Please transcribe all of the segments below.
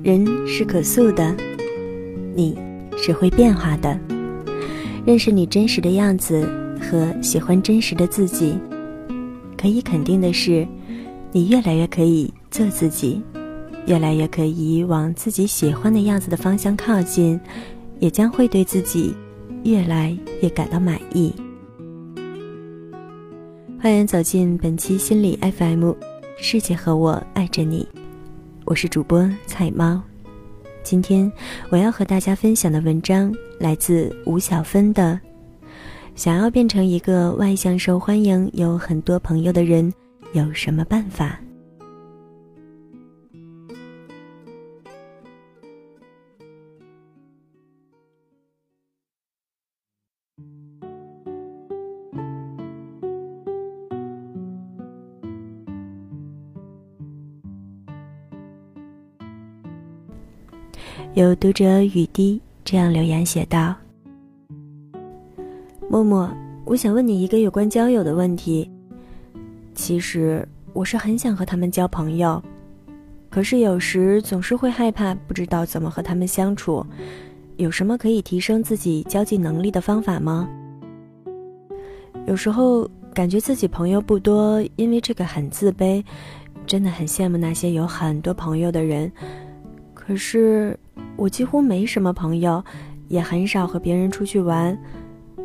人是可塑的，你是会变化的。认识你真实的样子和喜欢真实的自己，可以肯定的是，你越来越可以做自己，越来越可以往自己喜欢的样子的方向靠近，也将会对自己越来越感到满意。欢迎走进本期心理 FM，世界和我爱着你，我是主播菜猫。今天我要和大家分享的文章来自吴小芬的《想要变成一个外向、受欢迎、有很多朋友的人，有什么办法》。有读者雨滴这样留言写道：“默默，我想问你一个有关交友的问题。其实我是很想和他们交朋友，可是有时总是会害怕，不知道怎么和他们相处。有什么可以提升自己交际能力的方法吗？有时候感觉自己朋友不多，因为这个很自卑，真的很羡慕那些有很多朋友的人。可是。”我几乎没什么朋友，也很少和别人出去玩。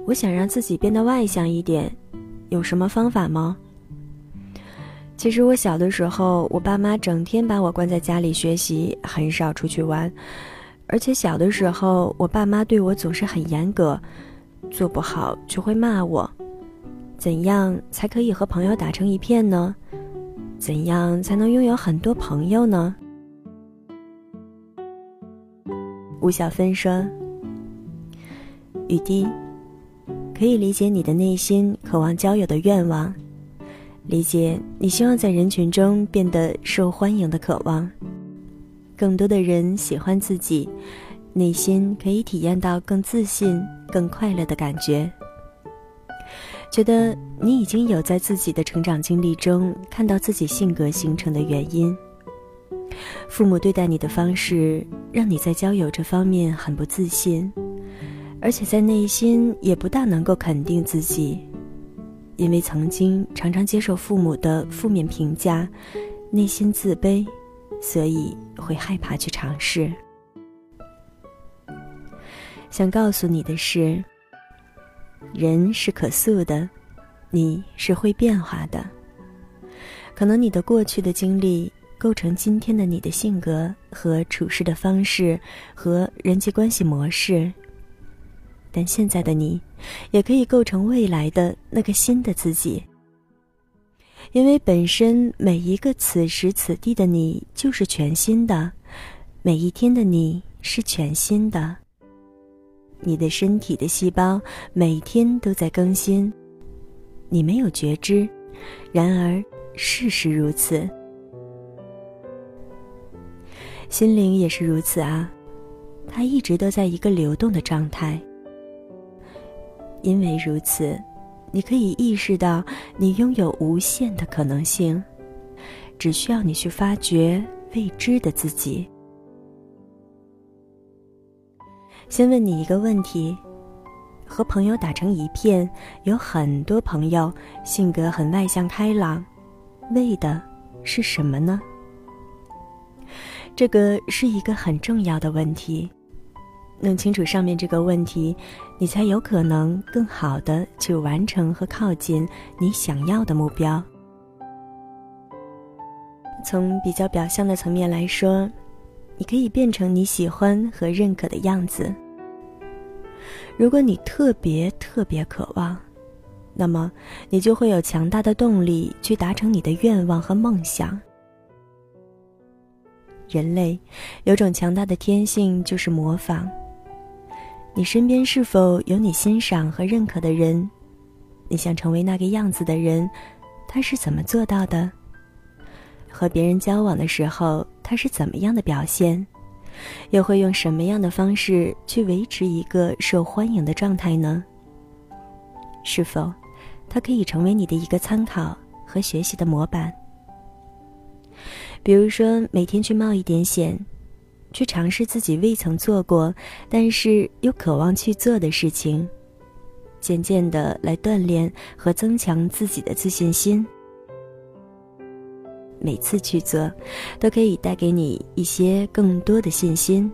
我想让自己变得外向一点，有什么方法吗？其实我小的时候，我爸妈整天把我关在家里学习，很少出去玩。而且小的时候，我爸妈对我总是很严格，做不好就会骂我。怎样才可以和朋友打成一片呢？怎样才能拥有很多朋友呢？吴小芬说：“雨滴，可以理解你的内心渴望交友的愿望，理解你希望在人群中变得受欢迎的渴望，更多的人喜欢自己，内心可以体验到更自信、更快乐的感觉。觉得你已经有在自己的成长经历中看到自己性格形成的原因。”父母对待你的方式，让你在交友这方面很不自信，而且在内心也不大能够肯定自己，因为曾经常常接受父母的负面评价，内心自卑，所以会害怕去尝试。想告诉你的是，人是可塑的，你是会变化的，可能你的过去的经历。构成今天的你的性格和处事的方式和人际关系模式，但现在的你，也可以构成未来的那个新的自己。因为本身每一个此时此地的你就是全新的，每一天的你是全新的。你的身体的细胞每天都在更新，你没有觉知，然而事实如此。心灵也是如此啊，它一直都在一个流动的状态。因为如此，你可以意识到你拥有无限的可能性，只需要你去发掘未知的自己。先问你一个问题：和朋友打成一片，有很多朋友，性格很外向开朗，为的是什么呢？这个是一个很重要的问题，弄清楚上面这个问题，你才有可能更好的去完成和靠近你想要的目标。从比较表象的层面来说，你可以变成你喜欢和认可的样子。如果你特别特别渴望，那么你就会有强大的动力去达成你的愿望和梦想。人类有种强大的天性，就是模仿。你身边是否有你欣赏和认可的人？你想成为那个样子的人，他是怎么做到的？和别人交往的时候，他是怎么样的表现？又会用什么样的方式去维持一个受欢迎的状态呢？是否他可以成为你的一个参考和学习的模板？比如说，每天去冒一点险，去尝试自己未曾做过，但是又渴望去做的事情，渐渐的来锻炼和增强自己的自信心。每次去做，都可以带给你一些更多的信心。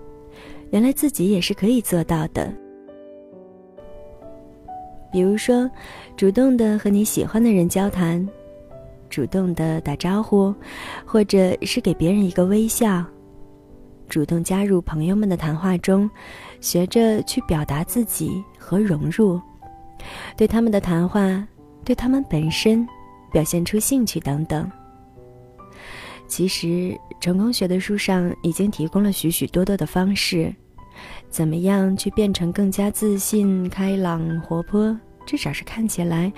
原来自己也是可以做到的。比如说，主动的和你喜欢的人交谈，主动的打招呼，或者是给别人一个微笑，主动加入朋友们的谈话中，学着去表达自己和融入，对他们的谈话，对他们本身表现出兴趣等等。其实，成功学的书上已经提供了许许多多的方式，怎么样去变成更加自信、开朗、活泼？至少是看起来，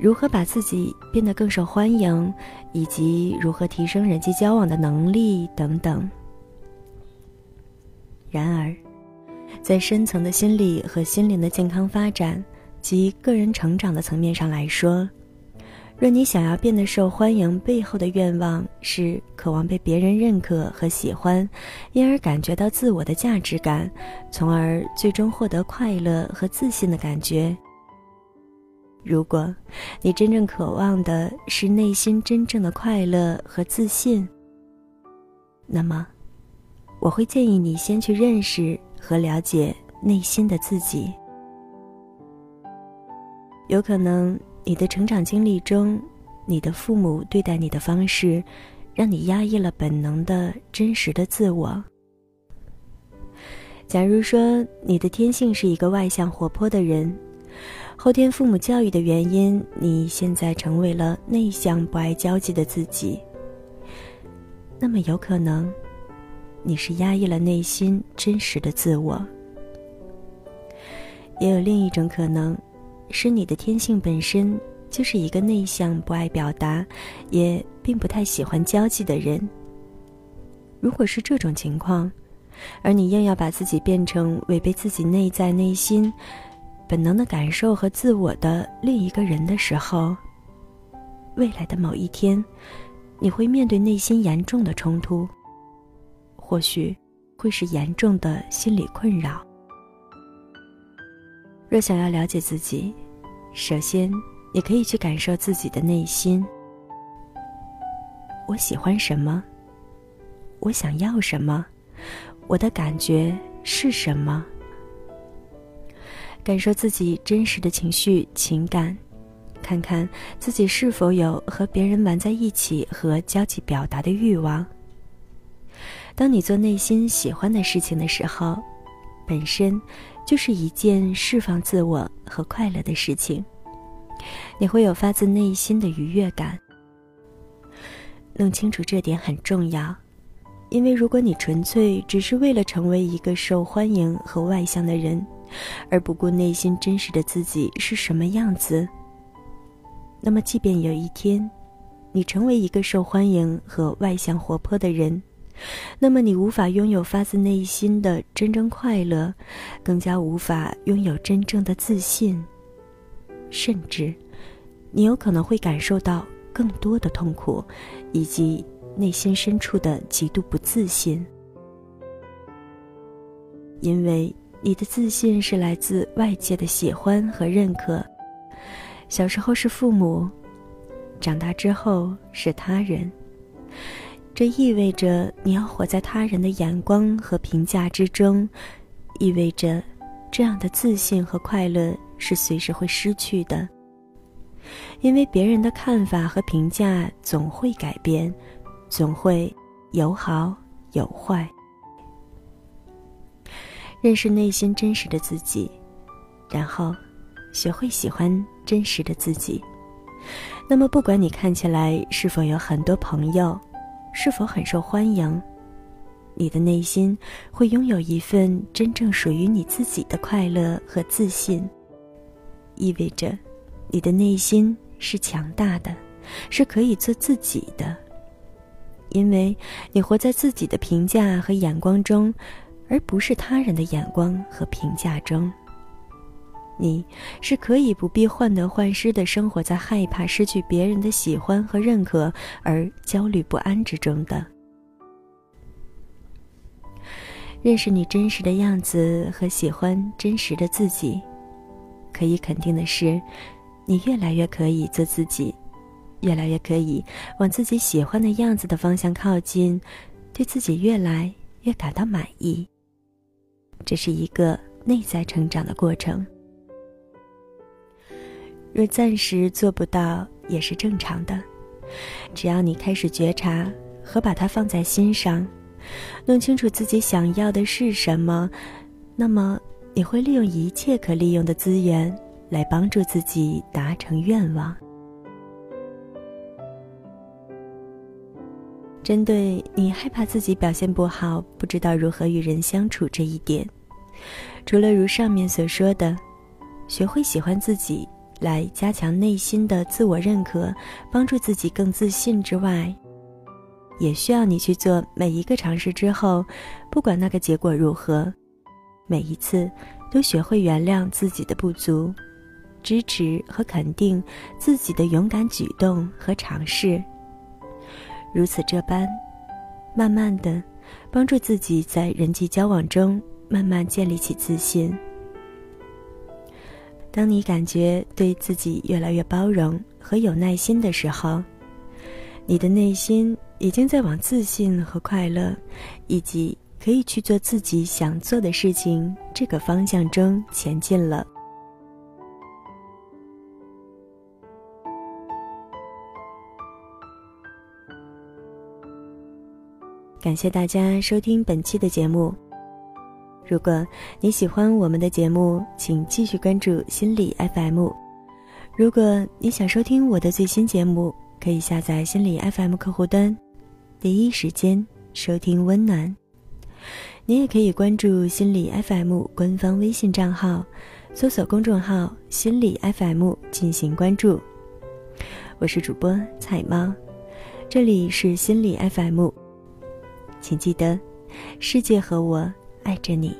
如何把自己变得更受欢迎，以及如何提升人际交往的能力等等。然而，在深层的心理和心灵的健康发展及个人成长的层面上来说。若你想要变得受欢迎，背后的愿望是渴望被别人认可和喜欢，因而感觉到自我的价值感，从而最终获得快乐和自信的感觉。如果你真正渴望的是内心真正的快乐和自信，那么，我会建议你先去认识和了解内心的自己。有可能。你的成长经历中，你的父母对待你的方式，让你压抑了本能的真实的自我。假如说你的天性是一个外向活泼的人，后天父母教育的原因，你现在成为了内向不爱交际的自己，那么有可能，你是压抑了内心真实的自我。也有另一种可能。是你的天性本身就是一个内向、不爱表达，也并不太喜欢交际的人。如果是这种情况，而你硬要把自己变成违背自己内在内心本能的感受和自我的另一个人的时候，未来的某一天，你会面对内心严重的冲突，或许会是严重的心理困扰。若想要了解自己，首先你可以去感受自己的内心。我喜欢什么？我想要什么？我的感觉是什么？感受自己真实的情绪、情感，看看自己是否有和别人玩在一起和交际表达的欲望。当你做内心喜欢的事情的时候，本身。就是一件释放自我和快乐的事情，你会有发自内心的愉悦感。弄清楚这点很重要，因为如果你纯粹只是为了成为一个受欢迎和外向的人，而不顾内心真实的自己是什么样子，那么即便有一天，你成为一个受欢迎和外向活泼的人。那么你无法拥有发自内心的真正快乐，更加无法拥有真正的自信，甚至，你有可能会感受到更多的痛苦，以及内心深处的极度不自信。因为你的自信是来自外界的喜欢和认可，小时候是父母，长大之后是他人。这意味着你要活在他人的眼光和评价之中，意味着这样的自信和快乐是随时会失去的。因为别人的看法和评价总会改变，总会有好有坏。认识内心真实的自己，然后学会喜欢真实的自己。那么，不管你看起来是否有很多朋友。是否很受欢迎？你的内心会拥有一份真正属于你自己的快乐和自信，意味着你的内心是强大的，是可以做自己的。因为你活在自己的评价和眼光中，而不是他人的眼光和评价中。你是可以不必患得患失的生活在害怕失去别人的喜欢和认可而焦虑不安之中的。认识你真实的样子和喜欢真实的自己。可以肯定的是，你越来越可以做自己，越来越可以往自己喜欢的样子的方向靠近，对自己越来越感到满意。这是一个内在成长的过程。若暂时做不到，也是正常的。只要你开始觉察和把它放在心上，弄清楚自己想要的是什么，那么你会利用一切可利用的资源来帮助自己达成愿望。针对你害怕自己表现不好，不知道如何与人相处这一点，除了如上面所说的，学会喜欢自己。来加强内心的自我认可，帮助自己更自信之外，也需要你去做每一个尝试之后，不管那个结果如何，每一次都学会原谅自己的不足，支持和肯定自己的勇敢举动和尝试。如此这般，慢慢的帮助自己在人际交往中慢慢建立起自信。当你感觉对自己越来越包容和有耐心的时候，你的内心已经在往自信和快乐，以及可以去做自己想做的事情这个方向中前进了。感谢大家收听本期的节目。如果你喜欢我们的节目，请继续关注心理 FM。如果你想收听我的最新节目，可以下载心理 FM 客户端，第一时间收听温暖。你也可以关注心理 FM 官方微信账号，搜索公众号“心理 FM” 进行关注。我是主播彩猫，这里是心理 FM，请记得，世界和我。爱着你。